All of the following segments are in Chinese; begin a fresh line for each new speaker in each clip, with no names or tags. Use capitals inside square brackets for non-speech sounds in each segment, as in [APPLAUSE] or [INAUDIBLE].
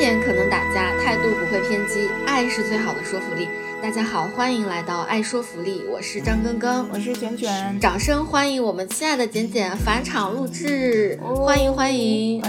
点可能打架，态度不会偏激，爱是最好的说服力。大家好，欢迎来到爱说服力，我是张根根，
我是卷卷，
掌声欢迎我们亲爱的简简返场录制，欢迎欢迎。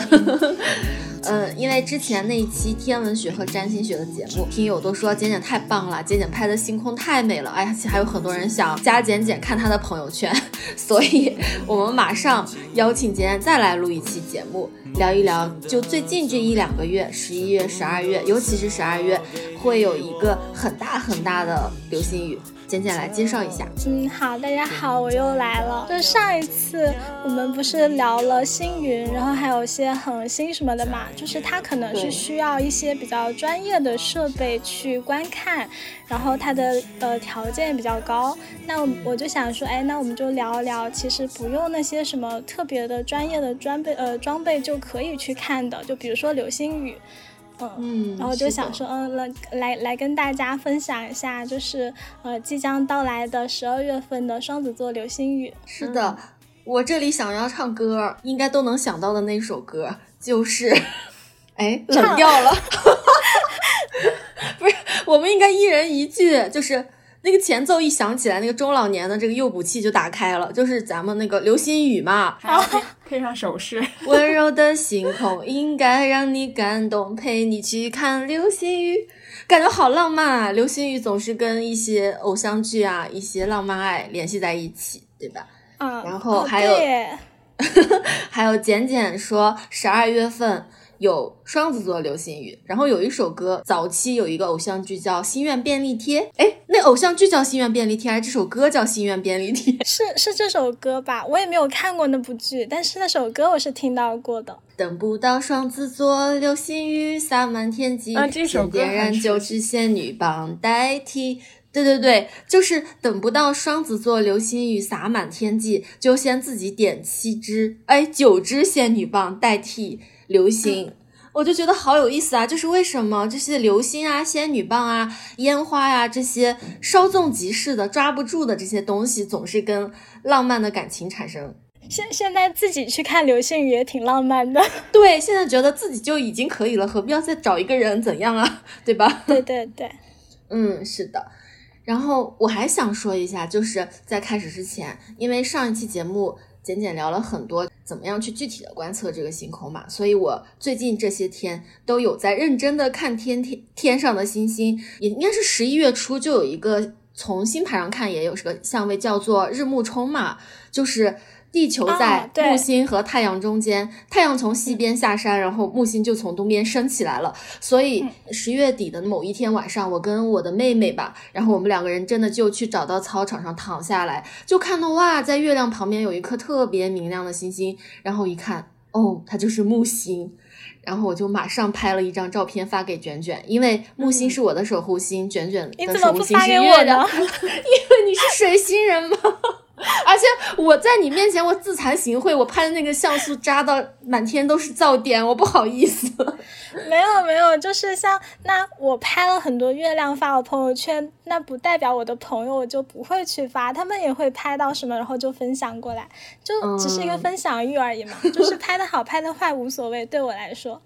嗯，[LAUGHS] 因为之前那一期天文学和占星学的节目，听友都说简简太棒了，简简拍的星空太美了，哎呀，还有很多人想加简简看他的朋友圈，所以我们马上邀请简简再来录一期节目，聊一聊就最近这一两个月，十一月、十二月，尤其是十二月，会有一个很大很大的流星雨。简简来介绍一下。
嗯，好，大家好，我又来了。就上一次我们不是聊了星云，然后还有一些恒星什么的嘛，就是它可能是需要一些比较专业的设备去观看，然后它的呃条件比较高。那我就想说，哎，那我们就聊一聊，其实不用那些什么特别的专业的装备呃装备就可以去看的，就比如说流星雨。嗯，然后就想说，嗯，来来来跟大家分享一下，就是呃即将到来的十二月份的双子座流星雨。
是的，我这里想要唱歌，应该都能想到的那首歌就是，[LAUGHS] 哎，冷掉了，[LAUGHS] 不是，我们应该一人一句，就是。那个前奏一响起来，那个中老年的这个诱捕器就打开了，就是咱们那个流星雨嘛，
配上手势，
温柔的星空应该让你感动，陪你去看流星雨，感觉好浪漫啊！流星雨总是跟一些偶像剧啊、一些浪漫爱联系在一起，对吧？
嗯，
然后还有，[LAUGHS] 还有简简说十二月份。有双子座流星雨，然后有一首歌，早期有一个偶像剧叫《心愿便利贴》，哎，那偶像剧叫《心愿便利贴》，还是这首歌叫《心愿便利贴》？
是是这首歌吧？我也没有看过那部剧，但是那首歌我是听到过的。
等不到双子座流星雨洒满天际，
先
点燃九支仙女棒代替。对对对，就是等不到双子座流星雨洒满天际，就先自己点七支，哎，九支仙女棒代替。流星，我就觉得好有意思啊！就是为什么这些流星啊、仙女棒啊、烟花呀这些稍纵即逝的、抓不住的这些东西，总是跟浪漫的感情产生。
现现在自己去看流星雨也挺浪漫的。[LAUGHS]
对，现在觉得自己就已经可以了，何必要再找一个人怎样啊？对吧？[LAUGHS]
对对对，
嗯，是的。然后我还想说一下，就是在开始之前，因为上一期节目。简简聊了很多怎么样去具体的观测这个星空嘛，所以我最近这些天都有在认真的看天天天上的星星，也应该是十一月初就有一个从星盘上看也有这个相位叫做日暮冲嘛，就是。地球在木星和太阳中间，太阳从西边下山，然后木星就从东边升起来了。所以十月底的某一天晚上，我跟我的妹妹吧，然后我们两个人真的就去找到操场上躺下来，就看到哇，在月亮旁边有一颗特别明亮的星星，然后一看，哦，它就是木星，然后我就马上拍了一张照片发给卷卷，因为木星是我的守护星，卷卷的守护星是月亮，[LAUGHS] 因为你是水星人吗？而且我在你面前，我自惭形秽，我拍的那个像素渣到满天都是噪点，我不好意思。[LAUGHS]
没有没有，就是像那我拍了很多月亮发我朋友圈，那不代表我的朋友我就不会去发，他们也会拍到什么，然后就分享过来，就只是一个分享欲而已嘛，就是拍的好拍的坏无所谓，对我来说。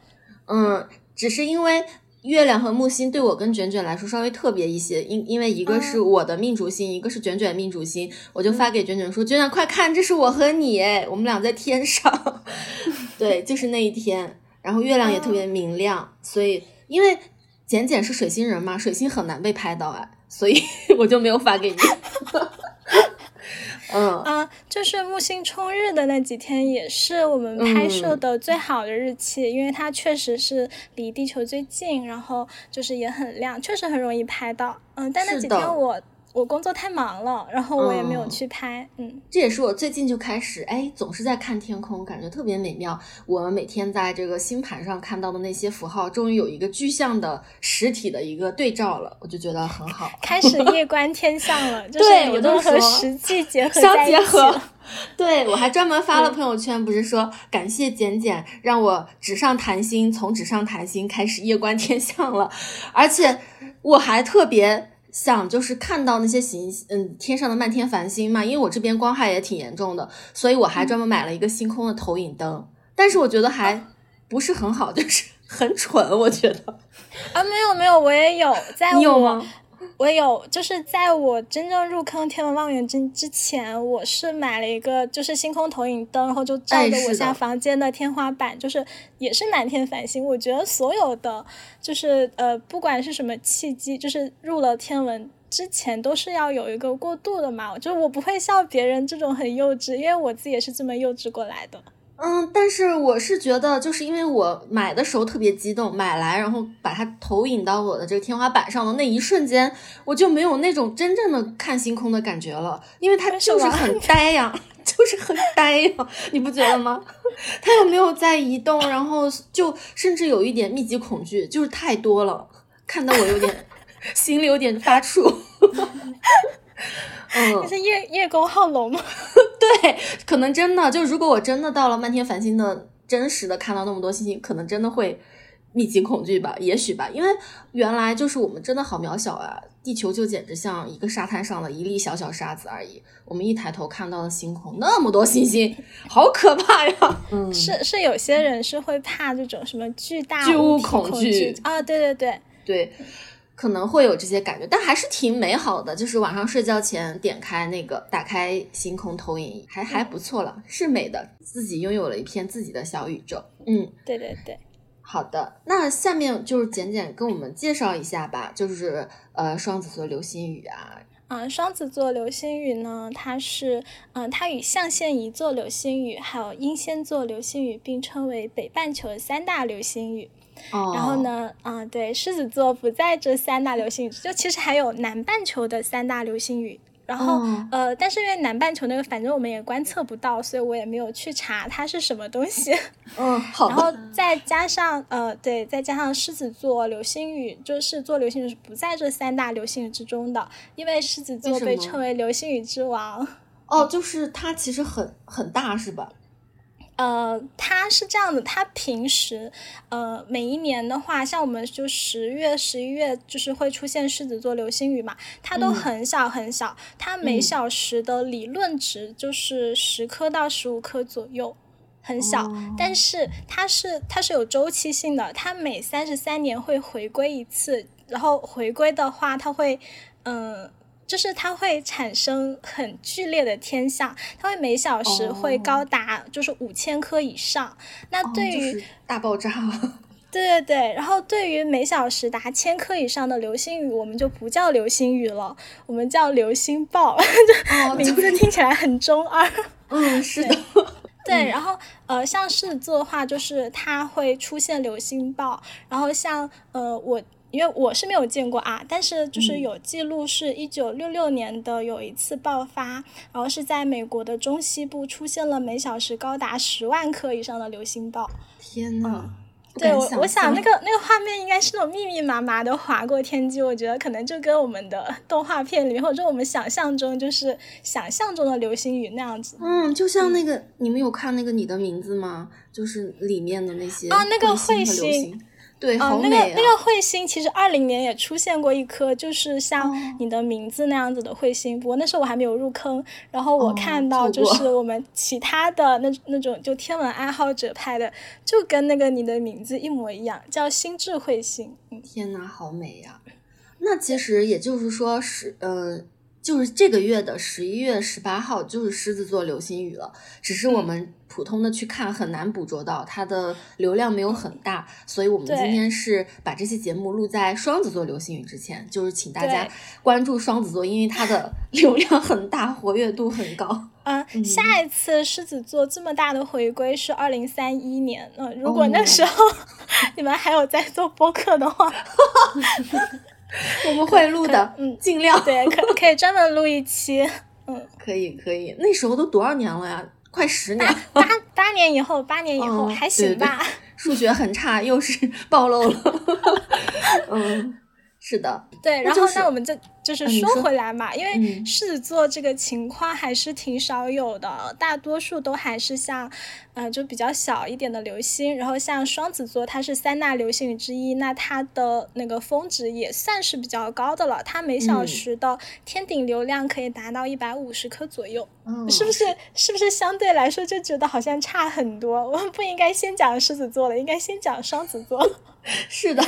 嗯，只是因为。月亮和木星对我跟卷卷来说稍微特别一些，因因为一个是我的命主星，一个是卷卷命主星，我就发给卷卷说：“卷卷快看，这是我和你，我们俩在天上。[LAUGHS] ”对，就是那一天，然后月亮也特别明亮，所以因为简简是水星人嘛，水星很难被拍到哎，所以 [LAUGHS] 我就没有发给你。[LAUGHS] [LAUGHS] 嗯
啊，就是木星冲日的那几天，也是我们拍摄的最好的日期，因为它确实是离地球最近，然后就是也很亮，确实很容易拍到。嗯，但那几天我。我工作太忙了，然后我也没有去拍。嗯，
这也是我最近就开始，哎，总是在看天空，感觉特别美妙。我们每天在这个星盘上看到的那些符号，终于有一个具象的实体的一个对照了，我就觉得很好。
开始夜观天象了，[LAUGHS] 就是
我都
和实际结合
相结合。对我还专门发了朋友圈，不是说感谢简简让我纸上谈心，从纸上谈心开始夜观天象了，而且我还特别。想就是看到那些行嗯天上的漫天繁星嘛，因为我这边光害也挺严重的，所以我还专门买了一个星空的投影灯，但是我觉得还不是很好，[LAUGHS] 就是很蠢，我觉得。
啊，没有没有，我也有，在我
吗？
我有，就是在我真正入坑天文望远镜之前，我是买了一个就是星空投影灯，然后就照着我家房间的天花板，就是也是满天繁星。我觉得所有的就是呃，不管是什么契机，就是入了天文。之前都是要有一个过渡的嘛，就是我不会笑别人这种很幼稚，因为我自己也是这么幼稚过来的。
嗯，但是我是觉得，就是因为我买的时候特别激动，买来然后把它投影到我的这个天花板上的那一瞬间，我就没有那种真正的看星空的感觉了，因为它就是很呆呀，[LAUGHS] 就是很呆呀，你不觉得吗？[LAUGHS] 它又没有在移动，然后就甚至有一点密集恐惧，就是太多了，看得我有点 [LAUGHS] 心里有点发怵。嗯
你，是叶叶公好龙吗？[LAUGHS]
对，可能真的就如果我真的到了漫天繁星的真实的看到那么多星星，可能真的会密集恐惧吧，也许吧，因为原来就是我们真的好渺小啊，地球就简直像一个沙滩上的一粒小小沙子而已。我们一抬头看到的星空那么多星星，好可怕呀！[LAUGHS] 嗯，
是是，有些人是会怕这种什么巨大
巨物
恐
惧
啊，对对对，
对。可能会有这些感觉，但还是挺美好的。就是晚上睡觉前点开那个，打开星空投影仪，还还不错了，是美的。自己拥有了一片自己的小宇宙。嗯，
对对对。
好的，那下面就是简简跟我们介绍一下吧，就是呃双子座流星雨啊，
嗯，双子座流星雨呢，它是嗯，它与象限仪座流星雨还有英仙座流星雨并称为北半球三大流星雨。
哦，
然后？呢，啊、对，狮子座不在这三大流星雨，就其实还有南半球的三大流星雨。然后、
哦
呃，但是因为南半球那个，反正我们也观测不到，所以我也没有去查它是什么东西。
嗯，好
然后，再加上呃，对，再加上狮子座流星雨，就是狮子座流星雨是不在这三大流星雨之中的，因为狮子座被称为流星雨之王。
哦，就是它其实很很大是吧？
呃，它是这样的，它平时呃每一年的话，像我们就十月、十一月就是会出现狮子座流星雨嘛，它都
嗯
很小很小，它每
嗯
小时的理论值就是十颗到十五颗左右。很小，
哦
但是它是它是有周期性的，它每三十三年会回归一次，然后回归的话，它会，嗯、就是它会产生很剧烈的天象，它会每小时会
哦
高达就是五千颗以上。那
哦
对于、
就是大爆炸，
对对对，然后对于每小时达千颗以上的流星雨，我们就不叫流星雨了，我们叫流星暴，[LAUGHS]
哦，
名字听起来很中二。[LAUGHS]
嗯，是的，
对，然后呃，像狮子座的话，就是它会出现流星暴，然后像呃我。因为我是没有见过啊，但是就是
嗯
有记录，是一九六六年的有一次爆发，然后是在美国的中西部出现了每小时高达十万颗以上的流星暴。
天呐，不
对我，
想
我想那个那个画面应该是那种密密麻麻的划过天际，我觉得可能就跟我们的 [LAUGHS] 动画片里面，或者说我们想象中就是想象中的流星雨那样子。
嗯，就像那个，你们有看那个《你的名字》吗？就是里面的那些
啊那个
彗
星，
对，
啊、
好美啊！
那个那个彗星其实二零年也出现过一颗，就是像
哦
你的名字那样子的彗星，不过那时候我还没有入坑。然后我
哦
看到就是我们其他的那那种就天文爱好者拍的，就跟那个你的名字一模一样，叫星智彗星。嗯，
天呐，好美呀！那其实也就是说是，呃，就是这个月的十一月十八号就是狮子座流星雨了，只是我
嗯
们普通的去看很难捕捉到，它的流量没有很大，所以我们今天是把这期节目录在双子座流星雨之前，就是请大家关注双子座，因为它的 [LAUGHS] 流量很大，活跃度很高。
啊、
嗯
下一次狮子座这么大的回归是二零三一年。嗯、如果那
哦
时候 [LAUGHS] 你们还有在做播客的话，[LAUGHS]
我们会录的，
嗯
尽量。
对，可可以专门录一期。
嗯可以可以，那时候都多少年了呀？快十年了。
八八年以后，八年以后、
哦
还
对对
行吧。
数学很差，又是 [LAUGHS] 暴露了。[LAUGHS] 嗯，是的，
对，然后
就是
那我们这就是说回来嘛，因为狮子座这个情况还是挺少有的，大多数都还是像，呃，就比较小一点的流星。然后像双子座，它是三大流星雨之一，那它的那个峰值也算是比较高的了，它每小时的天顶流量可以达到一百五十颗左右，是不是？是不是相对来说就觉得好像差很多？我们不应该先讲狮子座了，应该先讲双子座。[LAUGHS]
是的，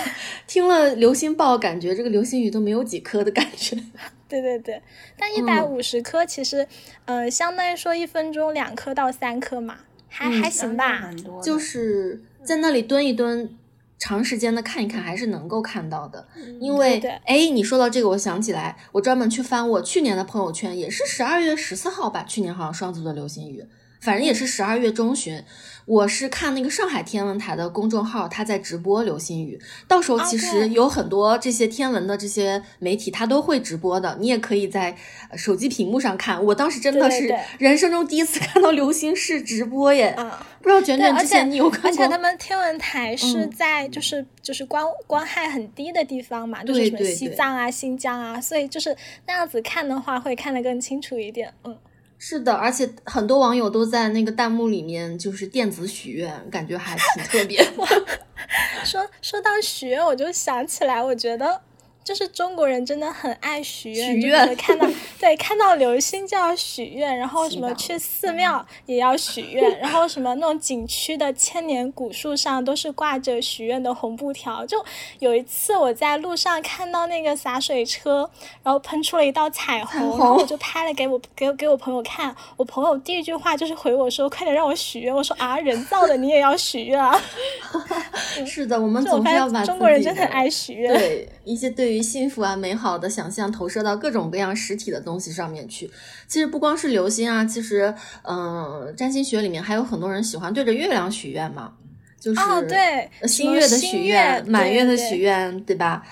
听了流星爆，感觉这个流星雨都没有几颗的感觉。[LAUGHS]
对对对，但一百五十颗其实，呃，相当于说一分钟两颗到三颗嘛，还还行吧。
就是在那里蹲一蹲，长时间的看一看，还是能够看到的。因为，哎，你说到这个，我想起来，我专门去翻我去年的朋友圈，也是十二月十四号吧，去年好像双子座流星雨，反正也是十二月中旬。我是看那个上海天文台的公众号，他在直播流星雨。到时候其实有很多这些天文的这些媒体，他都会直播的。你也可以在手机屏幕上看。我当时真的是人生中第一次 [LAUGHS] 看到流星式直播耶！不知道卷卷之前你有看过？
而且他们天文台是在就是就是光光害很低的地方嘛，就是什么西藏啊、新疆啊，所以就是那样子看的话，会看得更清楚一点。嗯。
是的，而且很多网友都在那个弹幕里面就是电子许愿，感觉还挺特别。[LAUGHS]
说说到许愿，我就想起来，我觉得。就是中国人真的很爱许愿，
许愿
看到对看到流星就要许愿，然后什么去寺庙也要许愿，然后什么那种景区的千年古树上都是挂着许愿的红布条。就有一次我在路上看到那个洒水车，然后喷出了一道彩虹，然后我就拍了给我给给我朋友看，我朋友第一句话就是回我说：“快点让我许愿。”我说：“啊，人造的你也要许愿啊？” [LAUGHS]
是的，我们总是要把
中国人真的很爱许愿，[LAUGHS]
对一些对于。幸福啊，美好的想象投射到各种各样实体的东西上面去。其实不光是流星啊，其实，嗯，占星学里面还有很多人喜欢对着月亮许愿嘛，就是
对
新月的许愿、满月的许愿，
对
吧？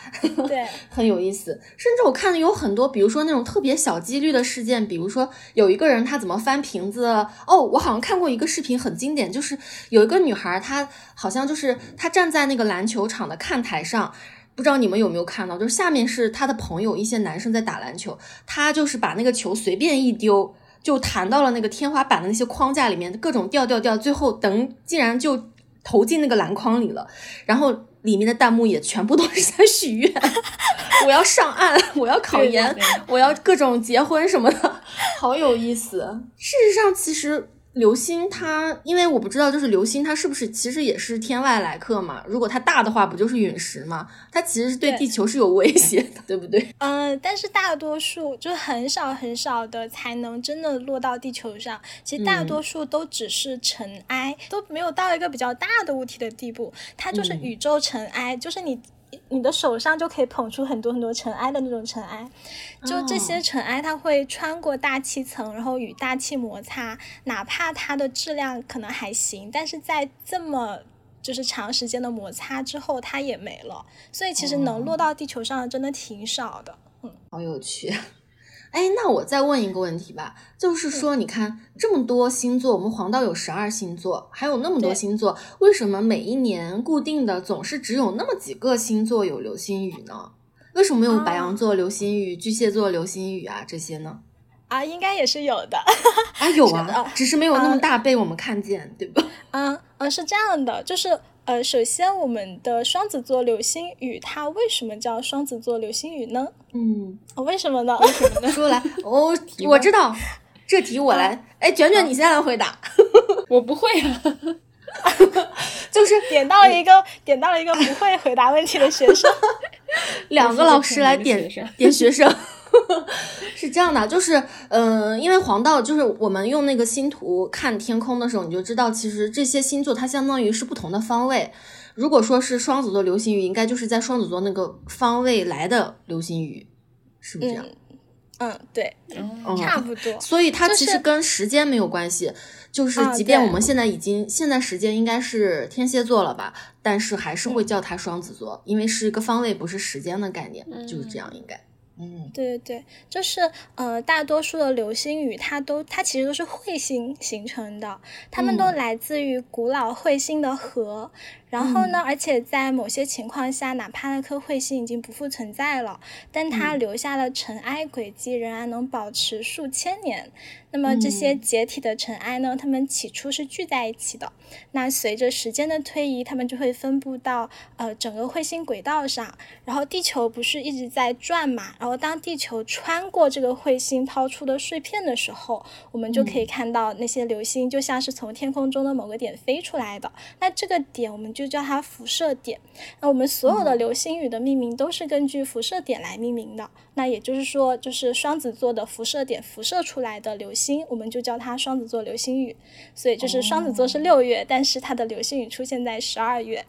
对，[LAUGHS]
很有意思。甚至我看的有很多，比如说那种特别小几率的事件，比如说有一个人他怎么翻瓶子。哦，我好像看过一个视频，很经典，就是有一个女孩，她好像就是她站在那个篮球场的看台上。不知道你们有没有看到，就是下面是他的朋友，一些男生在打篮球，他就是把那个球随便一丢，就弹到了那个天花板的那些框架里面，各种掉掉掉，最后等竟然就投进那个篮筐里了。然后里面的弹幕也全部都是在许愿，[LAUGHS] 我要上岸，我要考研，我要各种结婚什么的，好有意思。事实上，其实。流星它，因为我不知道，就是流星它是不是其实也是天外来客嘛？如果它大的话，不就是陨石嘛？它其实是对地球是有威胁的，对不对？
嗯，[LAUGHS] 但是大多数就很少很少的才能真的落到地球上。其实大多数都只是尘埃，都没有到一个比较大的物体的地步。它就是宇宙尘埃，就是你。你的手上就可以捧出很多很多尘埃的那种尘埃，就这些尘埃，它会穿过大气层，然后与大气摩擦，哪怕它的质量可能还行，但是在这么就是长时间的摩擦之后，它也没了。所以其实能落到地球上的真的挺少的。嗯，
好有趣。哎，那我再问一个问题吧，就是说，你看这么多星座，我们黄道有十二星座，还有那么多星座，为什么每一年固定的总是只有那么几个星座有流星雨呢？为什么没有白羊座流星雨、巨蟹座流星雨啊这些呢？
啊，应该也是有的
啊，有 [LAUGHS] 啊，只是没有那么大被我们看见，对吧？
嗯嗯，是这样的，就是。呃，首先，我们的双子座流星雨，它为什么叫双子座流星雨呢？
嗯，
为什么呢？[LAUGHS]
为什么呢？说来，[LAUGHS] 哦我知道，这题我来。哎，卷卷，你先来回答。[LAUGHS]
我不会啊，
就是
点到了一个点到了一个不会回答问题的学生，
两个老师来点点学生。[LAUGHS] 是这样的，就是，嗯，因为黄道就是我们用那个星图看天空的时候，你就知道，其实这些星座它相当于是不同的方位。如果说是双子座流星雨，应该就是在双子座那个方位来的流星雨，是不是这样？
嗯，对，差不多。
所以它其实跟时间没有关系，就是即便我们现在已经现在时间应该是天蝎座了吧，但是还是会叫它双子座，因为是一个方位，不是时间的概念，就是这样应该。嗯，
对对对，就是呃，大多数的流星雨它都它其实都是彗星形成的，它们都来自于古老彗星的核。然后呢？而且在某些情况下，哪怕那颗彗星已经不复存在了，但它留下的尘埃轨迹仍然能保持数千年。那么这些解体的尘埃呢？它们起初是聚在一起的。那随着时间的推移，它们就会分布到呃整个彗星轨道上。然后地球不是一直在转嘛？然后当地球穿过这个彗星抛出的碎片的时候，我们就可以看到那些流星就像是从天空中的某个点飞出来的。那这个点我们就叫它辐射点。那我们所有的流星雨的命名都是根据辐射点来命名的。那也就是说，就是双子座的辐射点辐射出来的流星，我们就叫它双子座流星雨。所以就是双子座是六月，但是它的流星雨出现在十二月。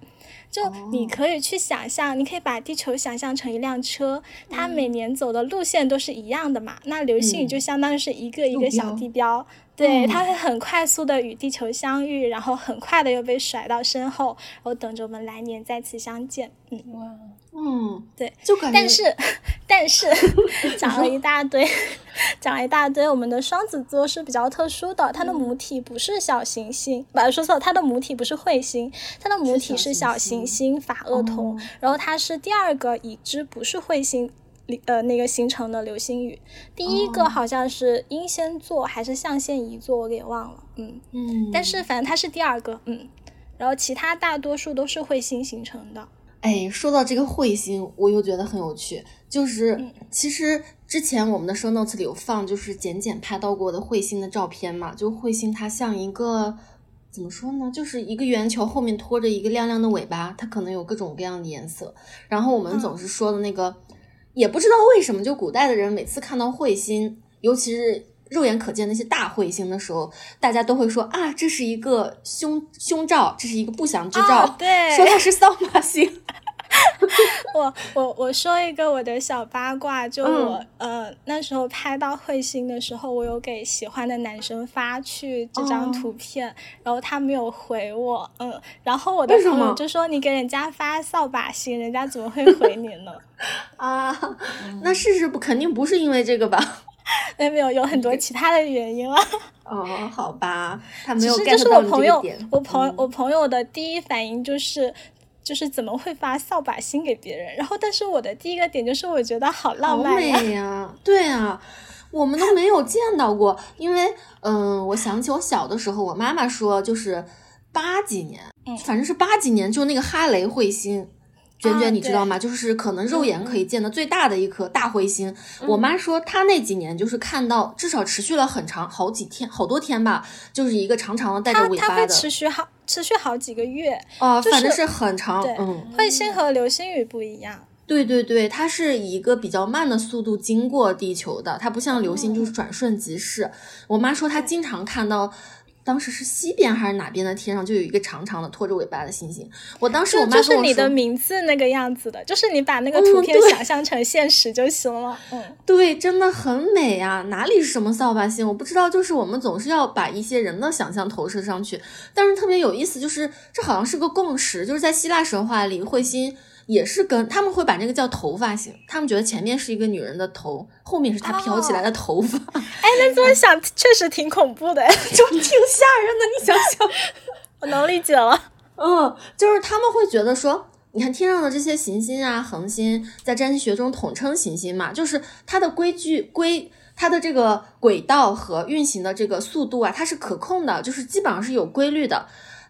就你可以去想象，你可以把地球想象成一辆车，它每年走的路线都是一样的嘛。那流星雨就相当于是一个一个小地标。对，它会很快速的与地球相遇，然后很快的又被甩到身后，然后等着我们来年再次相见。嗯，
哇，
嗯，
对，
就感觉，
但是，[LAUGHS] 但是 [LAUGHS] 讲了一大堆，讲了一大堆。我们的双子座是比较特殊的，它的母体不是小行星，不，说错了，它的母体不是彗星，它的母体是小行星法厄同，然后它是第二个已知不是彗星。呃，那个形成的流星雨，第一个好像是英仙座还是象限仪座，我给忘了。嗯嗯，但是反正它是第二个。嗯，然后其他大多数都是彗星形成的。
哎，说到这个彗星，我又觉得很有趣。就是其实之前我们的 show notes 里有放，就是简简拍到过的彗星的照片嘛。就彗星它像一个怎么说呢？就是一个圆球后面拖着一个亮亮的尾巴，它可能有各种各样的颜色。然后我们总是说的那个。也不知道为什么，就古代的人每次看到彗星，尤其是肉眼可见那些大彗星的时候，大家都会说啊，这是一个凶凶兆，这是一个不祥之兆，
对，
说它是扫把星。[LAUGHS]
我我我说一个我的小八卦，就我呃那时候拍到彗星的时候，我有给喜欢的男生发去这张图片，然后他没有回我，嗯，然后我的朋友就说你给人家发扫把星，人家怎么会回你呢？
啊，那事实不肯定不是因为这个吧？
没有没有，有很多其他的原因了。[LAUGHS]
哦，好吧，他没有
get 到朋友，我朋我朋友的第一反应就是。就是怎么会发扫把星给别人？然后，但是我的第一个点就是我觉得好浪漫
呀，对啊，我们都没有见到过。因为，嗯，我想起我小的时候，我妈妈说，就是八几年，反正是八几年，就那个哈雷彗星。卷卷，你知道吗？就是可能肉眼可以见的最大的一颗大彗星。我妈说，她那几年就是看到，至少持续了很长好几天，好多天吧，就是一个长长的带着尾巴的。它
会持续好，持续好几个月。
哦，
反
正是很长。嗯，
彗星和流星雨不一样。
对对对，它是以一个比较慢的速度经过地球的，它不像流星就是转瞬即逝。我妈说，她经常看到。当时是西边还是哪边的天上就有一个长长的拖着尾巴的星星。我当时我妈跟
我说，就是你的名字那个样子的，就是你把那个图片想象成现实就行了。嗯，[LAUGHS]
对，真的很美啊！哪里是什么扫把星？我不知道，就是我们总是要把一些人的想象投射上去。但是特别有意思，就是这好像是个共识，就是在希腊神话里，彗星。也是跟他们会把那个叫头发型，他们觉得前面是一个女人的头，后面是她飘起来的头发。
哎，那这么想确实挺恐怖的，[LAUGHS]
就挺吓人的。你想想，[LAUGHS]
我能理解了。
嗯，就是他们会觉得说，你看天上的这些行星啊、恒星，在占星学中统称行星嘛，就是它的规矩规，它的这个轨道和运行的这个速度啊，它是可控的，就是基本上是有规律的。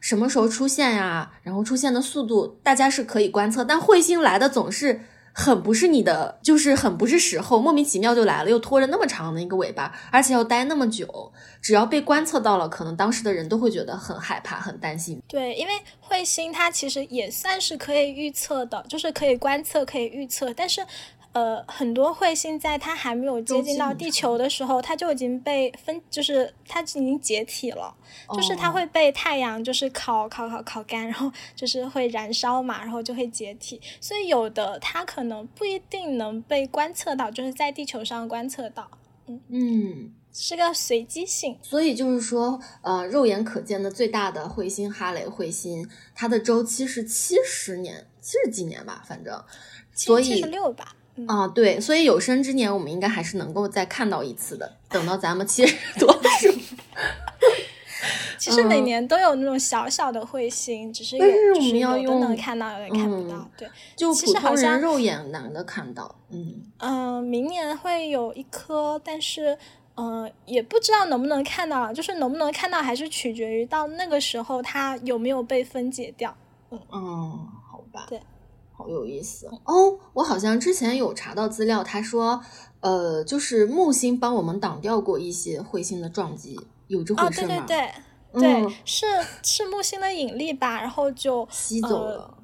什么时候出现呀？然后出现的速度，大家是可以观测。但彗星来的总是很不是你的，就是很不是时候，莫名其妙就来了，又拖着那么长的一个尾巴，而且要待那么久。只要被观测到了，可能当时的人都会觉得很害怕、很担心。
对，因为彗星它其实也算是可以预测的，就是可以观测、可以预测，但是。呃，很多彗星在它还没有接近到地球的时候，它就已经被分，就是它已经解体了，就是它会被太阳就是烤烤烤烤干，然后就是会燃烧嘛，然后就会解体。所以有的它可能不一定能被观测到，就是在地球上观测到。
嗯嗯，
是个随机性。
所以就是说，呃，肉眼可见的最大的彗星哈雷彗星，它的周期是七十年，七十几年吧，反正，七
十六吧。
啊，对，所以有生之年我们应该还是能够再看到一次的。等到咱们七十多岁，[LAUGHS]
其实每年都有那种小小的彗星，只是
但是我
就是
们要用
看到，有的看不到。
嗯
对，
就
其
普通人
实好像
肉眼难的看到。嗯，
嗯、明年会有一颗，但是。嗯、也不知道能不能看到，就是能不能看到，还是取决于到那个时候它有没有被分解掉。
嗯嗯，好吧，
对，
好有意思哦。我好像之前有查到资料，他说，呃，就是木星帮我们挡掉过一些彗星的撞击，有这
哦，
回事吗？
对对对，对，
嗯
是是木星的引力吧，然后就
吸走
呃
了。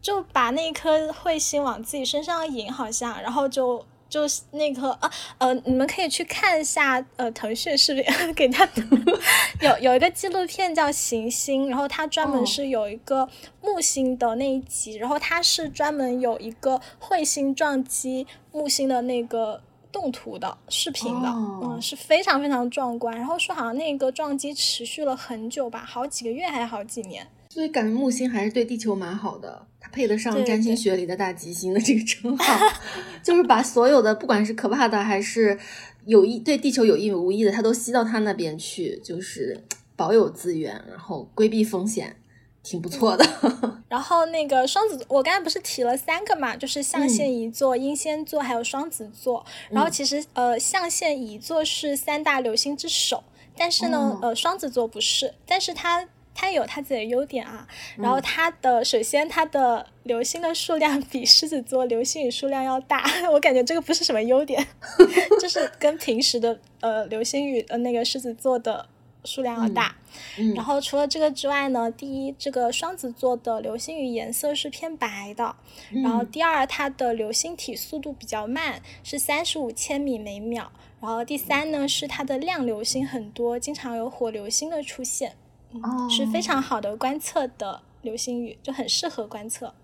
就把那颗彗星往自己身上引，好像，然后就就是那个啊呃，你们可以去看一下呃腾讯视频 [LAUGHS] 给他 [LAUGHS] 有有一个纪录片叫《行星》，然后它专门
哦
是有一个木星的那一集，然后它是专门有一个彗星撞击木星的那个。动图的视频的，
哦
嗯，是非常非常壮观。然后说好像那个撞击持续了很久吧，好几个月还是好几年。
所以感觉木星还是对地球蛮好的，它配得上占星学里的大吉星的这个称号，[LAUGHS] 就是把所有的不管是可怕的还是有意对地球有益无益的，他都吸到他那边去，就是保有资源，然后规避风险，挺不错的。[LAUGHS]
然后那个双子，我刚才不是提了三个嘛，就是象限
嗯
乙座、英仙座还有双子座。然后其实呃，象限乙座是三大流星之首，但是呢，
哦
呃，双子座不是，但是它。它有它自己的优点啊，然
嗯
后它的、首先它的流星的数量比狮子座流星雨数量要大，[LAUGHS] 我感觉这个不是什么优点，[LAUGHS] 就是跟平时的呃流星雨呃那个狮子座的数量要大。
嗯
然后除了这个之外呢，第一，这个双子座的流星雨颜色是偏白的，然后
嗯
第二，它的流星体速度比较慢，是三十五千米每秒。然后第三呢，是它的亮流星很多，经常有火流星的出现，
哦，
是非常好的观测的流星雨，就很适合观测。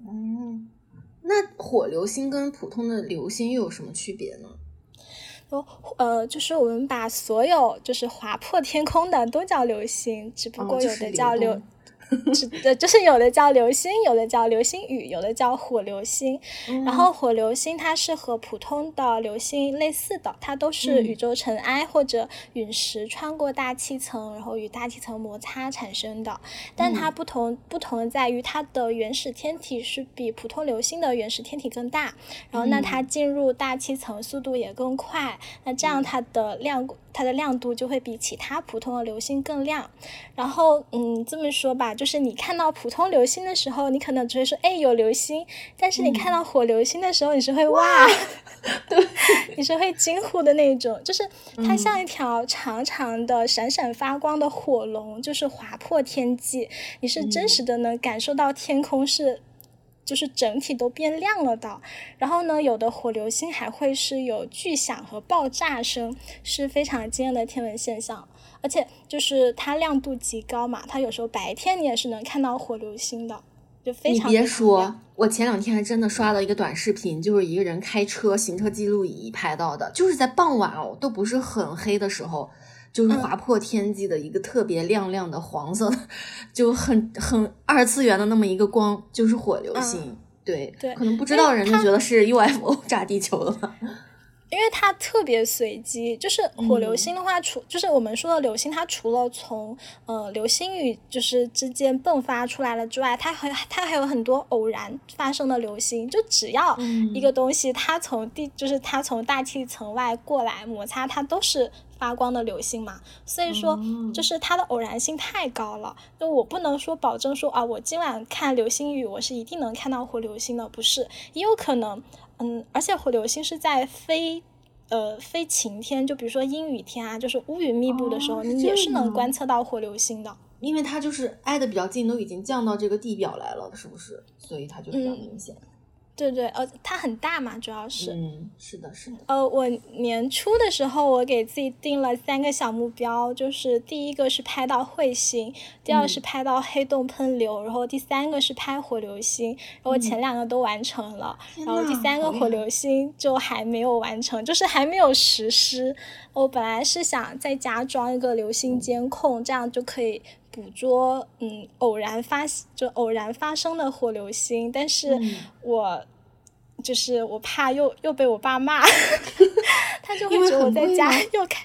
嗯。那火流星跟普通的流星又有什么区别呢？
哦，呃，就是我们把所有就是划破天空的都叫流星，只不
哦
过有的叫流，[LAUGHS] 就是有的叫流星，有的叫流星雨，有的叫火流星。
嗯
然后火流星它是和普通的流星类似的，它都是
嗯。
宇宙尘埃或者陨石穿过大气层，然后与大气层摩擦产生的。但
嗯。
它不同不同在于它的原始天体是比普通流星的原始天体更大，然后那
嗯。
它进入大气层速度也更快，那这样它的亮它的亮度就会比其他普通的流星更亮。然后嗯，这么说吧，就是你看到普通流星的时候，你可能只会说哎有流星，但是你看到火流星的时候，你是会哇，对，你是会惊呼的那种，就是它。像一条长长的、闪闪发光的火龙，就是划破天际，你是真实的能感受到天空是。就是整体都变亮了的，然后呢，有的火流星还会是有巨响和爆炸声，是非常惊艳的天文现象。而且就是它亮度极高嘛，它有时候白天你也是能看到火流星的，就非常你
别说，我前两天还真的刷到一个短视频，就是一个人开车行车记录仪拍到的，就是在傍晚哦，都不是很黑的时候，就是
嗯
划破天际的一个特别亮亮的黄色的，[LAUGHS] 就很很二次元的那么一个光，就是火流星。对，
对
可能不知道人就觉得是 UFO 炸地球了吧？
因为它特别随机，就是火流星的话，除就是我们说的流星，它除了从呃流星雨就是之间迸发出来了之外，它还它还有很多偶然发生的流星，就只要一个东西它从地就是它从大气层外过来摩擦，它都是发光的流星嘛。所以说，就是它的偶然性太高了，就我不能说保证说啊，我今晚看流星雨，我是一定能看到火流星的，不是，也有可能。嗯，而且火流星是在非呃非晴天，就比如说阴雨天啊，就是乌云密布的时候，
哦
你也是能观测到火流星的。
因为它就是挨得比较近，都已经降到这个地表来了，是不是？所以它就比较
嗯
明显。
对对，呃，它很大嘛，主要是。
嗯，是的，是的。
呃，我年初的时候，我给自己定了三个小目标，就是第一个是拍到彗星，第二是拍到黑洞喷流，然后第三个是拍火流星。然后前两个都完成了，
天
然后第三个火流星就还没有完成，就是还没有实施。我本来是想在家装一个流星监控，这样就可以捕捉嗯偶然发就偶然发生的火流星，但是
嗯
我就是我怕又又被我爸骂，[LAUGHS] 他就会觉得我在家又看，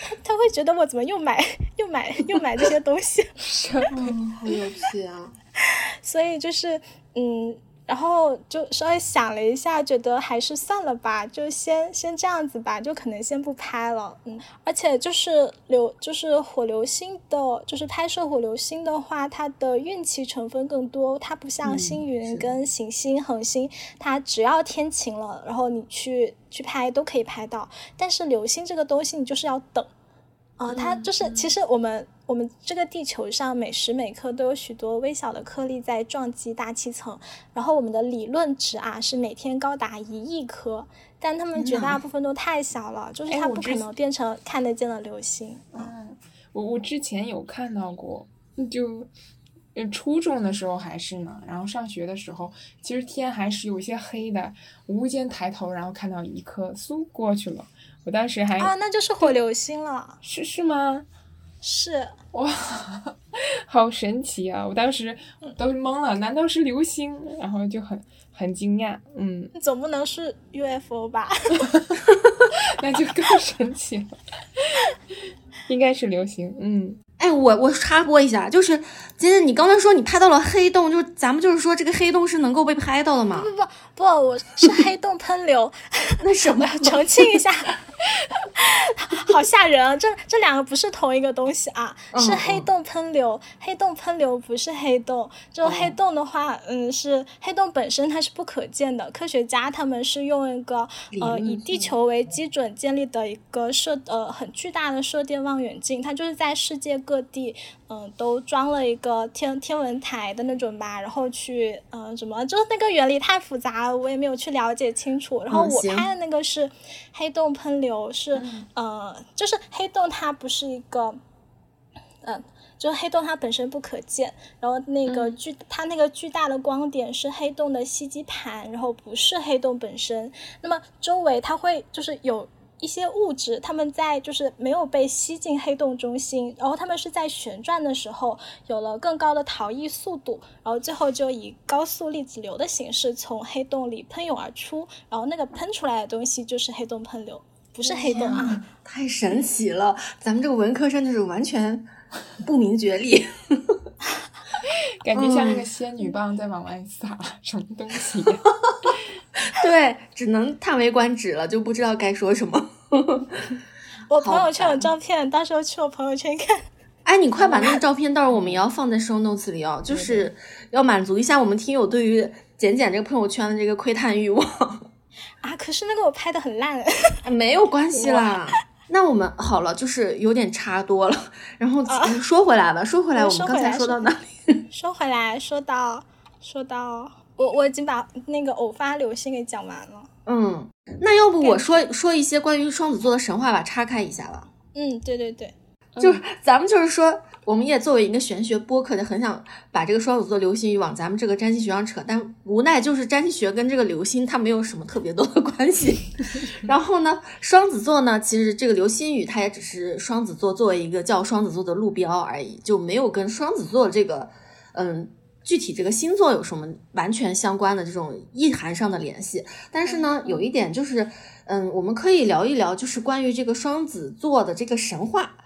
他他会觉得我怎么又买又买又买这些东西，[LAUGHS]
嗯，好有趣啊，[LAUGHS]
所以就是嗯。然后就稍微想了一下，觉得还是算了吧，就先先这样子吧，就可能先不拍了。嗯，而且就是流，就是火流星的，就是拍摄火流星的话，它的运气成分更多，它不像星云跟行星、恒星，它只要天晴了，然后你去去拍都可以拍到。但是流星这个东西，你就是要等。啊，它就是其实我们我们这个地球上每时每刻都有许多微小的颗粒在撞击大气层，然后我们的理论值啊是每天高达一亿颗，但它们绝大部分都太小了，就是它不可能变成看得见的流星。
嗯，我我之前有看到过，就初中的时候还是呢，然后上学的时候，其实天还是有一些黑的，无意间抬头，然后看到一颗，嗖过去了。我当时还
啊，那就是火流星了，
是是吗？
是
哇，好神奇啊！我当时都懵了，难道是流星？然后就很很惊讶，嗯，
总不能是 UFO 吧？[LAUGHS]
那就更神奇了，应该是流星，嗯。
哎，我我插播一下，就是今天你刚才说你拍到了黑洞，就咱们就是说这个黑洞是能够被拍到的吗？
不不不，我是黑洞喷流，[LAUGHS]
那什么？[LAUGHS]
澄清一下，[LAUGHS] 好吓人啊！这这两个不是同一个东西啊，是黑洞喷流，黑洞喷流不是黑洞。就黑洞的话，嗯，是黑洞本身它是不可见的，科学家他们是用一个呃以地球为基准建立的一个射呃很巨大的射电望远镜，它就是在世界。各地，嗯，都装了一个天天文台的那种吧，然后去，嗯，什么，就是那个原理太复杂了，我也没有去了解清楚。然后我拍的那个是黑洞喷流，是，呃，就是黑洞它不是一个，嗯，就是黑洞它本身不可见，然后那个巨它那个巨大的光点是黑洞的吸积盘，然后不是黑洞本身。那么周围它会就是有。一些物质，它们在就是没有被吸进黑洞中心，然后它们是在旋转的时候有了更高的逃逸速度，然后最后就以高速粒子流的形式从黑洞里喷涌而出，然后那个喷出来的东西就是黑洞喷流，不是黑洞啊！
太神奇了，咱们这个文科生就是完全不明觉厉 [LAUGHS] [LAUGHS]
感觉像那个仙女棒在往外撒什么东西。[LAUGHS] [LAUGHS]
对，只能叹为观止了，就不知道该说什么。[LAUGHS]
我朋友圈有照片，到时候去我朋友圈看。
哎，你快把那个照片，到时候我们也要放在 show notes 里哦，就是要满足一下我们听友对于简简这个朋友圈的这个窥探欲望。[LAUGHS]
啊，可是那个我拍的很烂。
没有关系啦，那我们好了，就是有点差多了。然后说回来吧，说回来，我们刚才说到哪
里？说回来，说到说到。我我已经把那个偶发流星给讲完了。
嗯，那要不我说说一些关于双子座的神话吧，岔开一下吧。
嗯，对对对，
就是咱们就是说，我们也作为一个玄学播客，就很想把这个双子座流星雨往咱们这个占星学上扯，但无奈就是占星学跟这个流星它没有什么特别多的关系。[LAUGHS] 然后呢，双子座呢，其实这个流星雨它也只是双子座作为一个叫双子座的路标而已，就没有跟双子座这个嗯。具体这个星座有什么完全相关的这种意涵上的联系？但是呢，有一点就是，嗯，我们可以聊一聊，就是关于这个双子座的这个神话，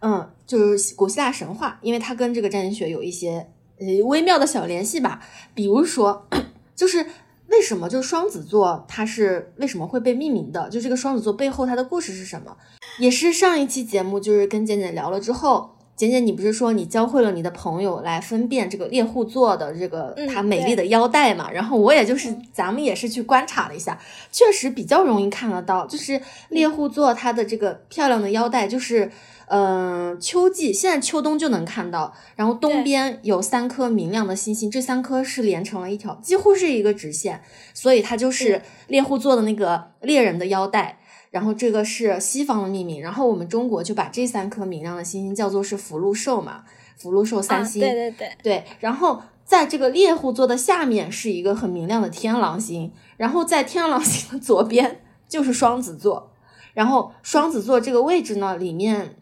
嗯，就是古希腊神话，因为它跟这个占星学有一些呃微妙的小联系吧。比如说，就是为什么就是双子座它是为什么会被命名的？就这个双子座背后它的故事是什么？也是上一期节目就是跟简简聊了之后。简简，你不是说你教会了你的朋友来分辨这个猎户座的这个它美丽的腰带嘛？然后我也就是咱们也是去观察了一下，确实比较容易看得到，就是猎户座它的这个漂亮的腰带，就是嗯，秋季现在秋冬就能看到，然后东边有三颗明亮的星星，这三颗是连成了一条，几乎是一个直线，所以它就是猎户座的那个猎人的腰带。然后这个是西方的命名，然后我们中国就把这三颗明亮的星星叫做是福禄寿嘛，福禄寿三星。
对对对
对。然后在这个猎户座的下面是一个很明亮的天狼星，然后在天狼星的左边就是双子座，然后双子座这个位置呢，里面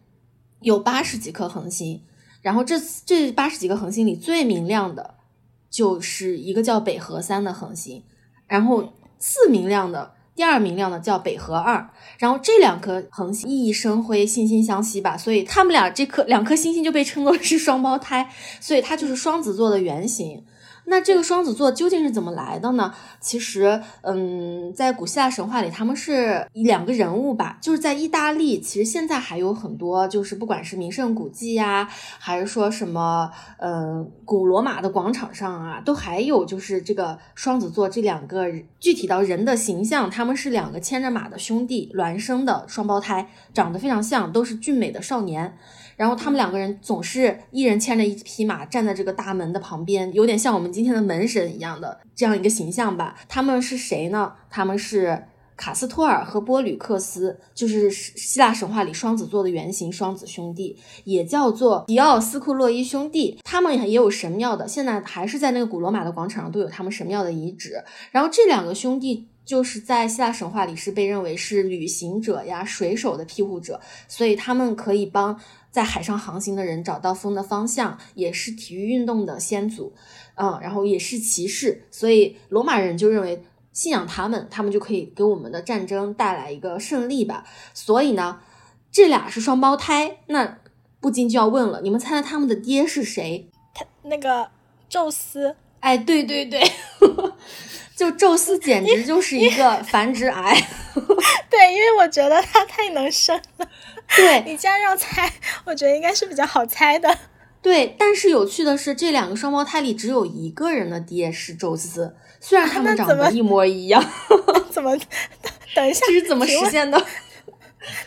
有八十几颗恒星，然后这这八十几个恒星里最明亮的就是一个叫北河三的恒星，然后。次明亮的。第二明亮的叫北河二，然后这两颗恒星熠熠生辉，惺惺相惜吧，所以他们俩这颗两颗星星就被称作是双胞胎，所以它就是双子座的原型。那这个双子座究竟是怎么来的呢？其实，嗯，在古希腊神话里，他们是两个人物吧。就是在意大利，其实现在还有很多，就是不管是名胜古迹呀，还是说什么，嗯，古罗马的广场上啊，都还有就是这个双子座这两个具体到人的形象，他们是两个牵着马的兄弟，孪生的双胞胎，长得非常像，都是俊美的少年。然后他们两个人总是一人牵着一匹马站在这个大门的旁边，有点像我们今天的门神一样的这样一个形象吧。他们是谁呢？他们是卡斯托尔和波吕克斯，就是希腊神话里双子座的原型双子兄弟，也叫做迪奥斯库洛伊兄弟。他们也有神庙的，现在还是在那个古罗马的广场上都有他们神庙的遗址。然后这两个兄弟就是在希腊神话里是被认为是旅行者呀、水手的庇护者，所以他们可以帮。在海上航行的人找到风的方向，也是体育运动的先祖，嗯，然后也是骑士，所以罗马人就认为信仰他们，他们就可以给我们的战争带来一个胜利吧。所以呢，这俩是双胞胎，那不禁就要问了，你们猜猜他们的爹是谁？
他那个宙斯？
哎，对对对，[LAUGHS] 就宙斯简直就是一个繁殖癌。[LAUGHS]
对，因为我觉得他太能生了。[LAUGHS]
对
你这样让猜，[LAUGHS] 我觉得应该是比较好猜的。
对，但是有趣的是，这两个双胞胎里只有一个人的爹是宙斯，虽然他们长得一模一样。[LAUGHS]
怎么？等一下，
这是怎么实现的？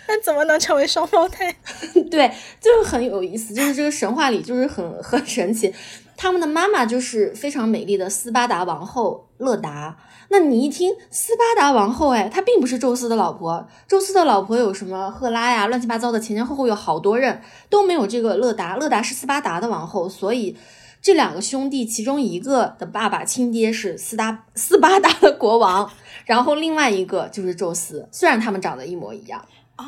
那怎么能成为双胞胎？
对，就是很有意思，就是这个神话里就是很很神奇。他们的妈妈就是非常美丽的斯巴达王后勒达。那你一听斯巴达王后，哎，她并不是宙斯的老婆。宙斯的老婆有什么赫拉呀，乱七八糟的，前前后后有好多任都没有这个勒达。勒达是斯巴达的王后，所以这两个兄弟其中一个的爸爸亲爹是斯达斯巴达的国王，然后另外一个就是宙斯。虽然他们长得一模一样
啊，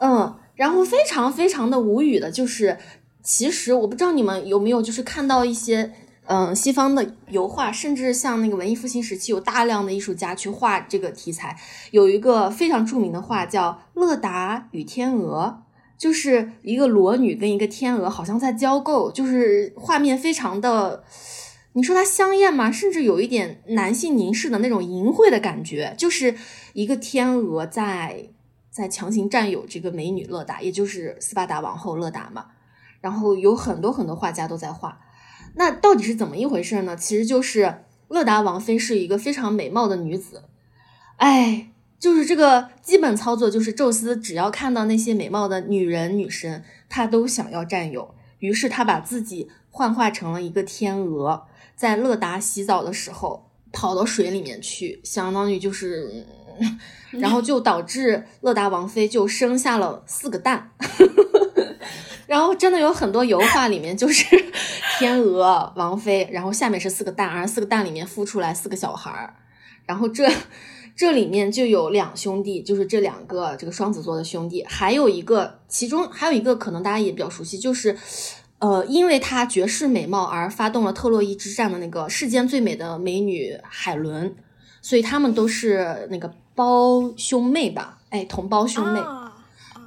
嗯，然后非常非常的无语的就是，其实我不知道你们有没有就是看到一些。嗯，西方的油画，甚至像那个文艺复兴时期，有大量的艺术家去画这个题材。有一个非常著名的画叫《勒达与天鹅》，就是一个裸女跟一个天鹅好像在交媾，就是画面非常的，你说它香艳吗？甚至有一点男性凝视的那种淫秽的感觉，就是一个天鹅在在强行占有这个美女勒达，也就是斯巴达王后勒达嘛。然后有很多很多画家都在画。那到底是怎么一回事呢？其实就是乐达王妃是一个非常美貌的女子，哎，就是这个基本操作就是宙斯只要看到那些美貌的女人女神，他都想要占有，于是他把自己幻化成了一个天鹅，在乐达洗澡的时候跑到水里面去，相当于就是，[LAUGHS] 然后就导致乐达王妃就生下了四个蛋。[LAUGHS] 然后真的有很多油画里面就是 [LAUGHS] 天鹅王妃，然后下面是四个蛋，而四个蛋里面孵出来四个小孩儿。然后这这里面就有两兄弟，就是这两个这个双子座的兄弟，还有一个，其中还有一个可能大家也比较熟悉，就是呃，因为她绝世美貌而发动了特洛伊之战的那个世间最美的美女海伦，所以他们都是那个胞兄妹吧？哎，同胞兄妹，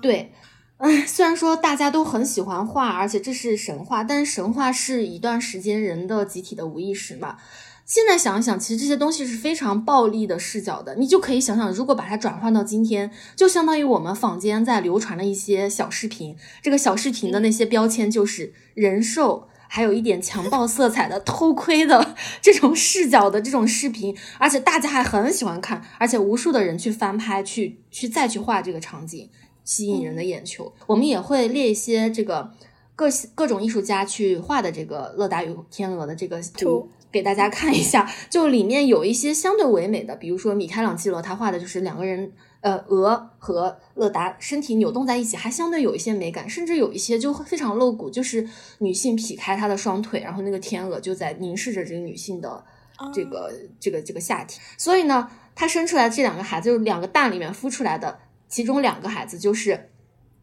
对。唉，虽然说大家都很喜欢画，而且这是神话，但是神话是一段时间人的集体的无意识嘛。现在想一想，其实这些东西是非常暴力的视角的。你就可以想想，如果把它转换到今天，就相当于我们坊间在流传的一些小视频，这个小视频的那些标签就是人兽，还有一点强暴色彩的偷窥的这种视角的这种视频，而且大家还很喜欢看，而且无数的人去翻拍，去去再去画这个场景。吸引人的眼球，我们也会列一些这个各各种艺术家去画的这个乐达与天鹅的这个图给大家看一下。就里面有一些相对唯美的，比如说米开朗基罗他画的就是两个人，呃，鹅和乐达身体扭动在一起，还相对有一些美感，甚至有一些就非常露骨，就是女性劈开她的双腿，然后那个天鹅就在凝视着这个女性的这个这个这个下体。所以呢，他生出来这两个孩子就是两个蛋里面孵出来的。其中两个孩子就是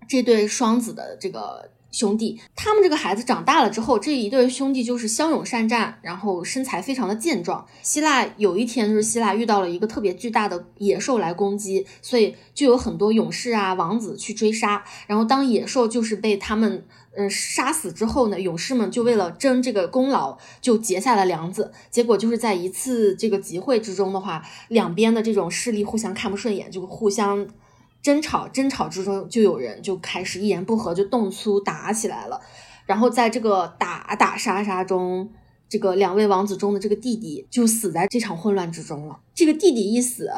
这对双子的这个兄弟，他们这个孩子长大了之后，这一对兄弟就是骁勇善战，然后身材非常的健壮。希腊有一天就是希腊遇到了一个特别巨大的野兽来攻击，所以就有很多勇士啊、王子去追杀。然后当野兽就是被他们嗯杀死之后呢，勇士们就为了争这个功劳，就结下了梁子。结果就是在一次这个集会之中的话，两边的这种势力互相看不顺眼，就互相。争吵，争吵之中就有人就开始一言不合就动粗打起来了，然后在这个打打杀杀中，这个两位王子中的这个弟弟就死在这场混乱之中了。这个弟弟一死，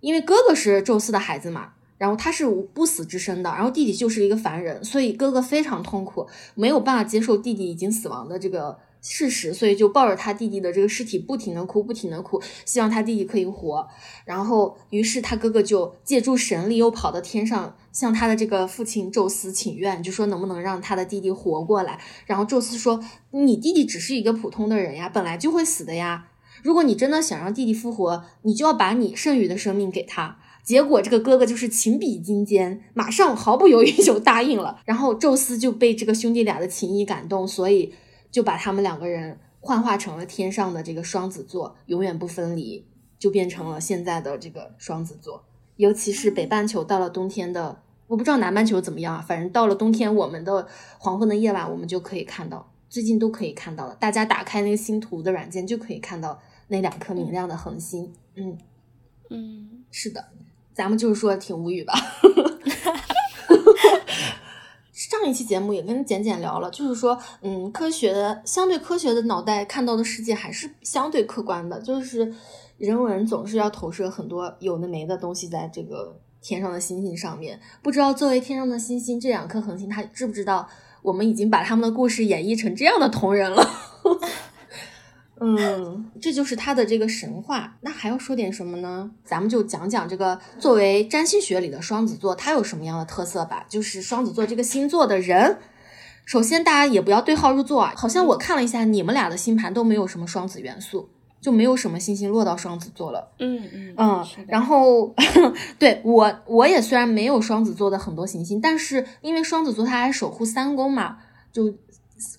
因为哥哥是宙斯的孩子嘛，然后他是不死之身的，然后弟弟就是一个凡人，所以哥哥非常痛苦，没有办法接受弟弟已经死亡的这个。事实，所以就抱着他弟弟的这个尸体不停的哭，不停的哭，希望他弟弟可以活。然后，于是他哥哥就借助神力，又跑到天上，向他的这个父亲宙斯请愿，就说能不能让他的弟弟活过来。然后宙斯说：“你弟弟只是一个普通的人呀，本来就会死的呀。如果你真的想让弟弟复活，你就要把你剩余的生命给他。”结果这个哥哥就是情比金坚，马上毫不犹豫就答应了。然后宙斯就被这个兄弟俩的情谊感动，所以。就把他们两个人幻化成了天上的这个双子座，永远不分离，就变成了现在的这个双子座。尤其是北半球到了冬天的，我不知道南半球怎么样啊，反正到了冬天，我们的黄昏的夜晚，我们就可以看到，最近都可以看到了。大家打开那个星图的软件，就可以看到那两颗明亮的恒星。
嗯嗯，
是的，咱们就是说挺无语吧。[LAUGHS] 上一期节目也跟简简聊了，就是说，嗯，科学的相对科学的脑袋看到的世界还是相对客观的，就是人文总是要投射很多有的没的东西在这个天上的星星上面。不知道作为天上的星星，这两颗恒星，它知不知道我们已经把他们的故事演绎成这样的同人了？[LAUGHS] 嗯，这就是他的这个神话。那还要说点什么呢？咱们就讲讲这个作为占星学里的双子座，它有什么样的特色吧。就是双子座这个星座的人，首先大家也不要对号入座啊。好像我看了一下你们俩的星盘都没有什么双子元素，就没有什么星星落到双子座了。
嗯嗯
嗯。然后 [LAUGHS] 对我我也虽然没有双子座的很多行星，但是因为双子座它还守护三宫嘛，就。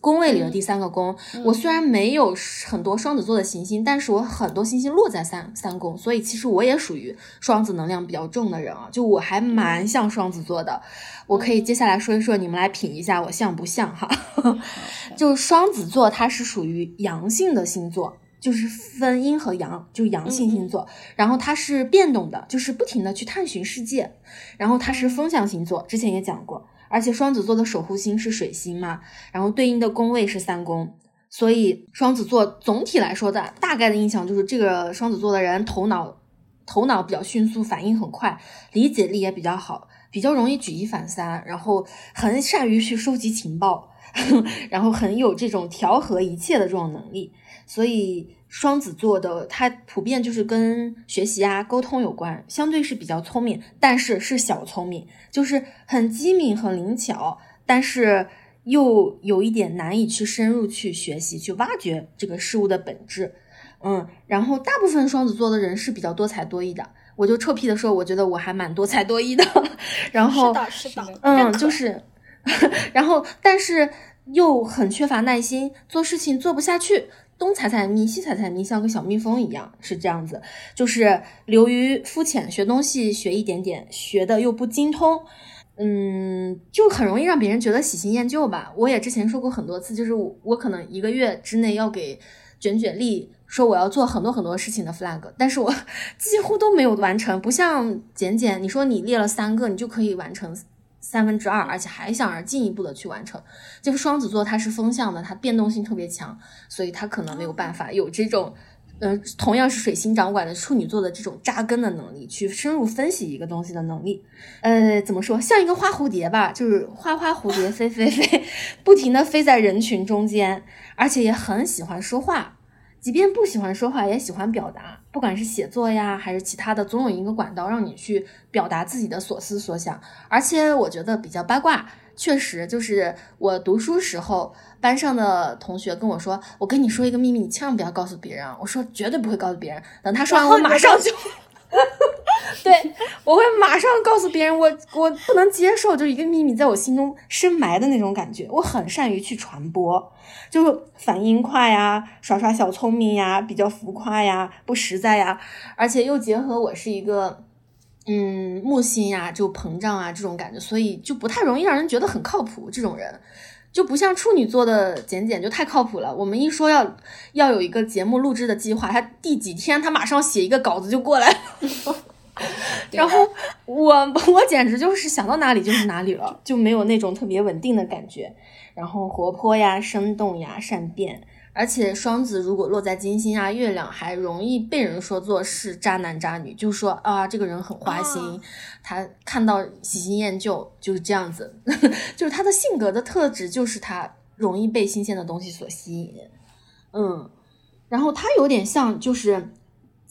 宫位里的第三个宫，我虽然没有很多双子座的行星，但是我很多星星落在三三宫，所以其实我也属于双子能量比较重的人啊，就我还蛮像双子座的。我可以接下来说一说，你们来品一下我像不像哈？[LAUGHS] 就双子座它是属于阳性的星座，就是分阴和阳，就阳性星座。然后它是变动的，就是不停的去探寻世界。然后它是风象星座，之前也讲过。而且双子座的守护星是水星嘛，然后对应的宫位是三宫，所以双子座总体来说的大概的印象就是这个双子座的人头脑头脑比较迅速，反应很快，理解力也比较好，比较容易举一反三，然后很善于去收集情报，[LAUGHS] 然后很有这种调和一切的这种能力，所以。双子座的他普遍就是跟学习啊、沟通有关，相对是比较聪明，但是是小聪明，就是很机敏、很灵巧，但是又有一点难以去深入去学习、去挖掘这个事物的本质。嗯，然后大部分双子座的人是比较多才多艺的，我就臭屁的说，我觉得我还蛮多才多艺的。[LAUGHS] 然后
是的，是的，
嗯，就是，[LAUGHS] 然后但是又很缺乏耐心，做事情做不下去。东踩踩蜜，西踩踩蜜，像个小蜜蜂一样，是这样子，就是流于肤浅，学东西学一点点，学的又不精通，嗯，就很容易让别人觉得喜新厌旧吧。我也之前说过很多次，就是我我可能一个月之内要给卷卷力说我要做很多很多事情的 flag，但是我 [LAUGHS] 几乎都没有完成，不像简简，你说你列了三个，你就可以完成。三分之二，而且还想着进一步的去完成。这个双子座它是风向的，它变动性特别强，所以它可能没有办法有这种，呃，同样是水星掌管的处女座的这种扎根的能力，去深入分析一个东西的能力。呃，怎么说，像一个花蝴蝶吧，就是花花蝴蝶飞飞飞，[LAUGHS] 不停的飞在人群中间，而且也很喜欢说话。即便不喜欢说话，也喜欢表达，不管是写作呀，还是其他的，总有一个管道让你去表达自己的所思所想。而且我觉得比较八卦，确实就是我读书时候，班上的同学跟我说：“我跟你说一个秘密，你千万不要告诉别人。”我说：“绝对不会告诉别人。”等他说完，我马上就，[LAUGHS] [LAUGHS] 对我会马上告诉别人，我我不能接受，就一个秘密在我心中深埋的那种感觉。我很善于去传播，就反应快呀，耍耍小聪明呀，比较浮夸呀，不实在呀，而且又结合我是一个嗯木星呀，就膨胀啊这种感觉，所以就不太容易让人觉得很靠谱。这种人就不像处女座的简简就太靠谱了。我们一说要要有一个节目录制的计划，他第几天他马上写一个稿子就过来。[LAUGHS] 然后我 [LAUGHS] 我简直就是想到哪里就是哪里了，就没有那种特别稳定的感觉。然后活泼呀、生动呀、善变，而且双子如果落在金星啊、月亮，还容易被人说作是渣男渣女，就说啊这个人很花心，他看到喜新厌旧就是这样子，[LAUGHS] 就是他的性格的特质就是他容易被新鲜的东西所吸引。嗯，然后他有点像就是。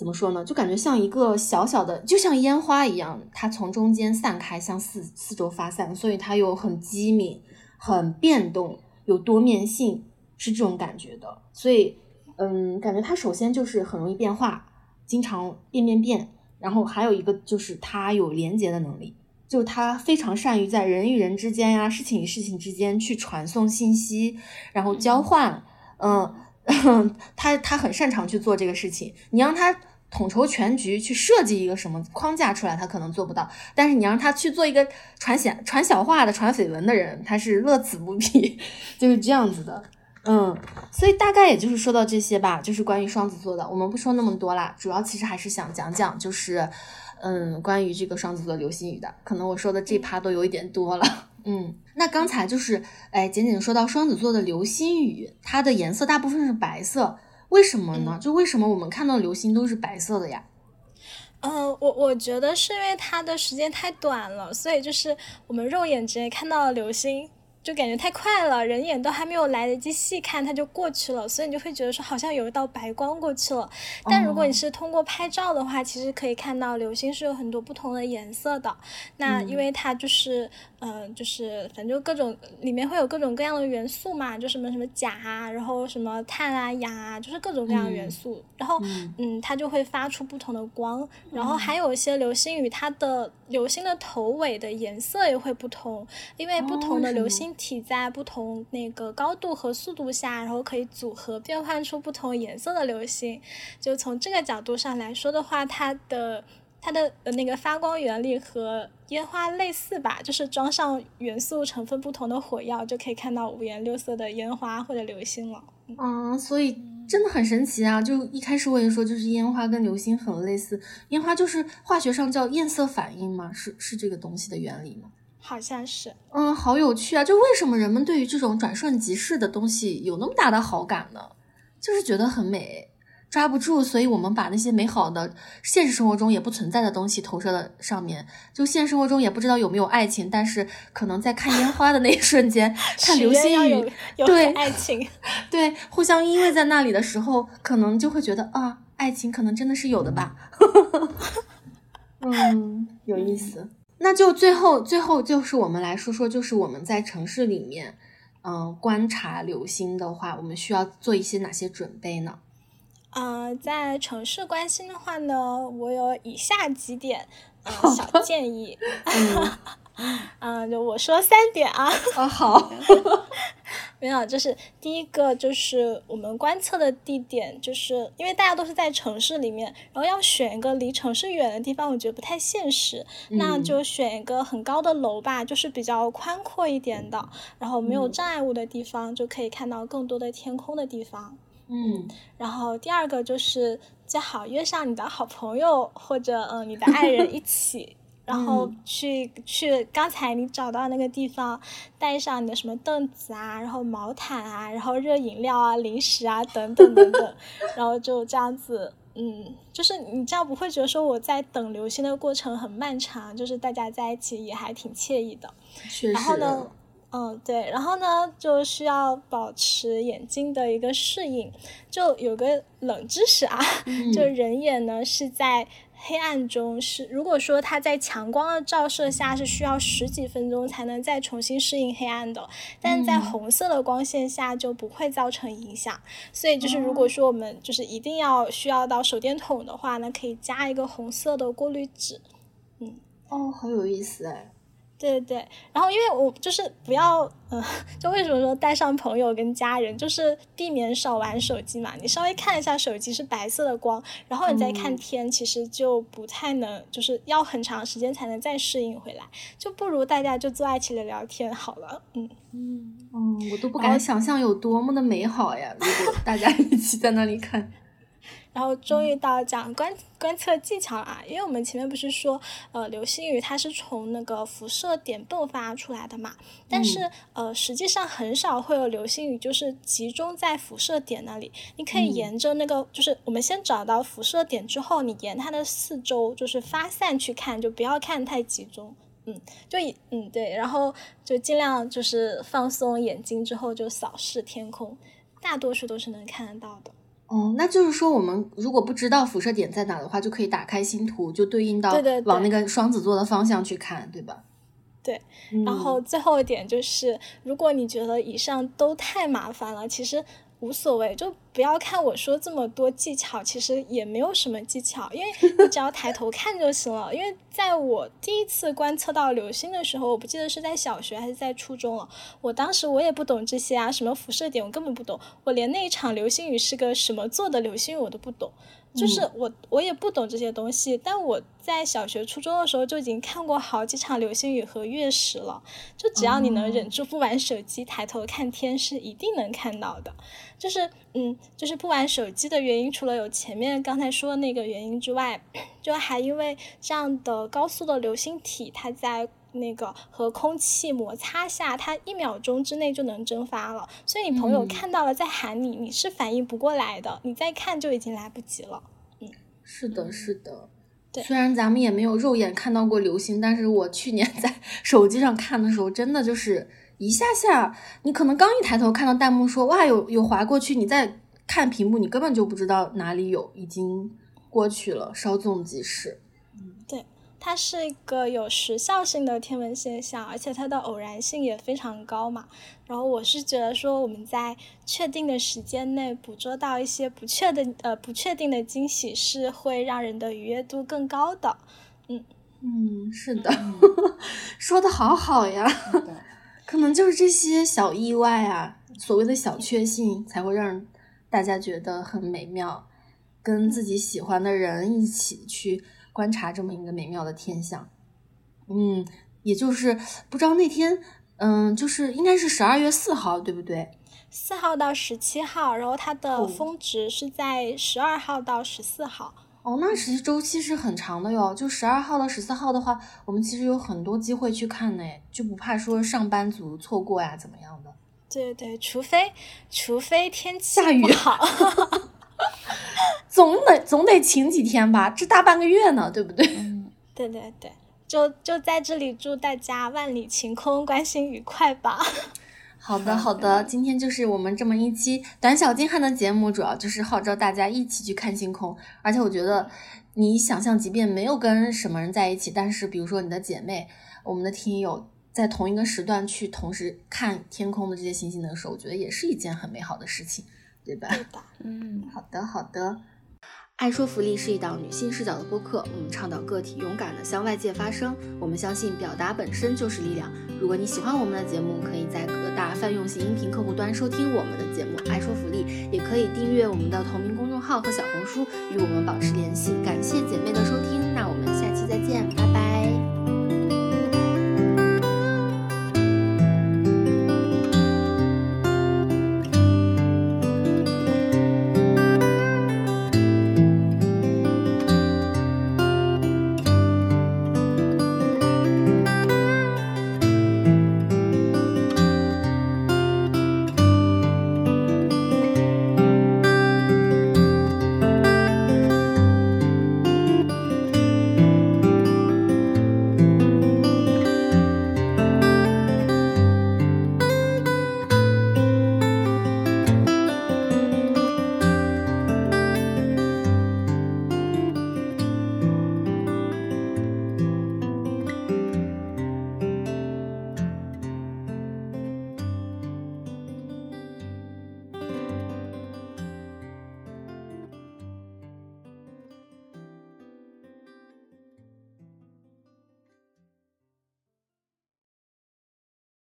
怎么说呢？就感觉像一个小小的，就像烟花一样，它从中间散开，向四四周发散，所以它又很机敏、很变动、有多面性，是这种感觉的。所以，嗯，感觉它首先就是很容易变化，经常变变变。然后还有一个就是它有连接的能力，就是它非常善于在人与人之间呀、事情与事情之间去传送信息，然后交换。嗯，[LAUGHS] 他他很擅长去做这个事情。你让他。统筹全局去设计一个什么框架出来，他可能做不到。但是你让他去做一个传小传小话的、传绯闻的人，他是乐此不疲，[LAUGHS] 就是这样子的。嗯，所以大概也就是说到这些吧，就是关于双子座的，我们不说那么多啦。主要其实还是想讲讲，就是嗯，关于这个双子座流星雨的。可能我说的这趴都有一点多了。[LAUGHS] 嗯，那刚才就是哎，简简说到双子座的流星雨，它的颜色大部分是白色。为什么呢？就为什么我们看到流星都是白色的呀？
嗯，我我觉得是因为它的时间太短了，所以就是我们肉眼直接看到流星。就感觉太快了，人眼都还没有来得及细看，它就过去了，所以你就会觉得说好像有一道白光过去了。但如果你是通过拍照的话，其实可以看到流星是有很多不同的颜色的。那因为它就是，嗯，就是反正就各种里面会有各种各样的元素嘛，就什么什么钾啊，然后什么碳啊、氧啊，就是各种各样的元素。然后，嗯，它就会发出不同的光。然后还有一些流星雨，它的流星的头尾的颜色也会不同，因为不同的流星。体在不同那个高度和速度下，然后可以组合变换出不同颜色的流星。就从这个角度上来说的话，它的它的那个发光原理和烟花类似吧，就是装上元素成分不同的火药，就可以看到五颜六色的烟花或者流星了。
嗯，所以真的很神奇啊！就一开始我也说，就是烟花跟流星很类似，烟花就是化学上叫焰色反应吗？是是这个东西的原理吗？
好像是，
嗯，好有趣啊！就为什么人们对于这种转瞬即逝的东西有那么大的好感呢？就是觉得很美，抓不住，所以我们把那些美好的、现实生活中也不存在的东西投射到上面。就现实生活中也不知道有没有爱情，但是可能在看烟花的那一瞬间，[LAUGHS] 看流星雨，对
爱情，[LAUGHS]
对互相依偎在那里的时候，可能就会觉得啊，爱情可能真的是有的吧。[LAUGHS] 嗯，有意思。那就最后，最后就是我们来说说，就是我们在城市里面，嗯，观察流星的话，我们需要做一些哪些准备呢？
呃，在城市观星的话呢，我有以下几点呃小建议。[LAUGHS] 嗯，[LAUGHS] 就我说三点啊。
啊，好。[LAUGHS]
没有，就是第一个，就是我们观测的地点，就是因为大家都是在城市里面，然后要选一个离城市远的地方，我觉得不太现实，那就选一个很高的楼吧，就是比较宽阔一点的，然后没有障碍物的地方，就可以看到更多的天空的地方。
嗯，
然后第二个就是最好约上你的好朋友或者嗯你的爱人一起。然后去去刚才你找到那个地方，带上你的什么凳子啊，然后毛毯啊，然后热饮料啊、零食啊等等等等，[LAUGHS] 然后就这样子，嗯，就是你这样不会觉得说我在等流星的过程很漫长，就是大家在一起也还挺惬意的。然后呢，嗯，对，然后呢就需要保持眼睛的一个适应，就有个冷知识啊，[LAUGHS] 就人眼呢是在。黑暗中是，如果说它在强光的照射下是需要十几分钟才能再重新适应黑暗的，但在红色的光线下就不会造成影响。所以就是如果说我们就是一定要需要到手电筒的话，呢可以加一个红色的过滤纸。嗯，
哦，好有意思哎。
对对对，然后因为我就是不要，嗯，[LAUGHS] 就为什么说带上朋友跟家人，就是避免少玩手机嘛。你稍微看一下手机是白色的光，然后你再看天，其实就不太能，就是要很长时间才能再适应回来，就不如大家就坐在一起聊天好了。嗯
嗯嗯，我都不敢想象有多么的美好呀！如果大家一起在那里看。
然后终于到讲观观测技巧了啊，因为我们前面不是说，呃，流星雨它是从那个辐射点迸发出来的嘛，但是呃，实际上很少会有流星雨就是集中在辐射点那里。你可以沿着那个，就是我们先找到辐射点之后，你沿它的四周就是发散去看，就不要看太集中。嗯，就嗯对，然后就尽量就是放松眼睛之后就扫视天空，大多数都是能看得到的。
哦，那就是说，我们如果不知道辐射点在哪的话，就可以打开星图，就对应到往那个双子座的方向去看，对吧？
对。然后最后一点就是，如果你觉得以上都太麻烦了，其实。无所谓，就不要看我说这么多技巧，其实也没有什么技巧，因为 [LAUGHS] 你只要抬头看就行了。因为在我第一次观测到流星的时候，我不记得是在小学还是在初中了。我当时我也不懂这些啊，什么辐射点我根本不懂，我连那一场流星雨是个什么做的流星雨我都不懂。就是我，我也不懂这些东西，但我在小学、初中的时候就已经看过好几场流星雨和月食了。就只要你能忍住不玩手机，抬头看天，是一定能看到的。就是，嗯，就是不玩手机的原因，除了有前面刚才说的那个原因之外，就还因为这样的高速的流星体，它在那个和空气摩擦下，它一秒钟之内就能蒸发了。所以你朋友看到了在喊你，你是反应不过来的，你再看就已经来不及了。嗯，
是的，是的。
对，
虽然咱们也没有肉眼看到过流星，但是我去年在手机上看的时候，真的就是。一下下，你可能刚一抬头看到弹幕说“哇，有有划过去”，你再看屏幕，你根本就不知道哪里有，已经过去了，稍纵即逝。
嗯，对，它是一个有时效性的天文现象，而且它的偶然性也非常高嘛。然后我是觉得说，我们在确定的时间内捕捉到一些不确的呃不确定的惊喜，是会让人的愉悦度更高的。嗯
嗯，是的，[LAUGHS] 说的好好呀。可能就是这些小意外啊，所谓的小确幸，才会让大家觉得很美妙。跟自己喜欢的人一起去观察这么一个美妙的天象，嗯，也就是不知道那天，嗯，就是应该是十二月四号，对不对？
四号到十七号，然后它的峰值是在十二号到十四号。
哦，那实际周期是很长的哟。就十二号到十四号的话，我们其实有很多机会去看呢，就不怕说上班族错过呀，怎么样的？
对对，除非除非天气
下雨
好，[LAUGHS]
总得总得晴几天吧，这大半个月呢，对不对？
嗯，对对对，就就在这里祝大家万里晴空，关心愉快吧。
好的，好的，今天就是我们这么一期短小精悍的节目，主要就是号召大家一起去看星空。而且我觉得，你想象，即便没有跟什么人在一起，但是比如说你的姐妹、我们的听友，在同一个时段去同时看天空的这些星星的时候，我觉得也是一件很美好的事情，对吧？
对的，
嗯，好的，好的。爱说福利是一档女性视角的播客，我们倡导个体勇敢的向外界发声。我们相信表达本身就是力量。如果你喜欢我们的节目，可以在各大泛用型音频客户端收听我们的节目《爱说福利》，也可以订阅我们的同名公众号和小红书，与我们保持联系。感谢姐妹的收听，那我们下期再见，拜拜。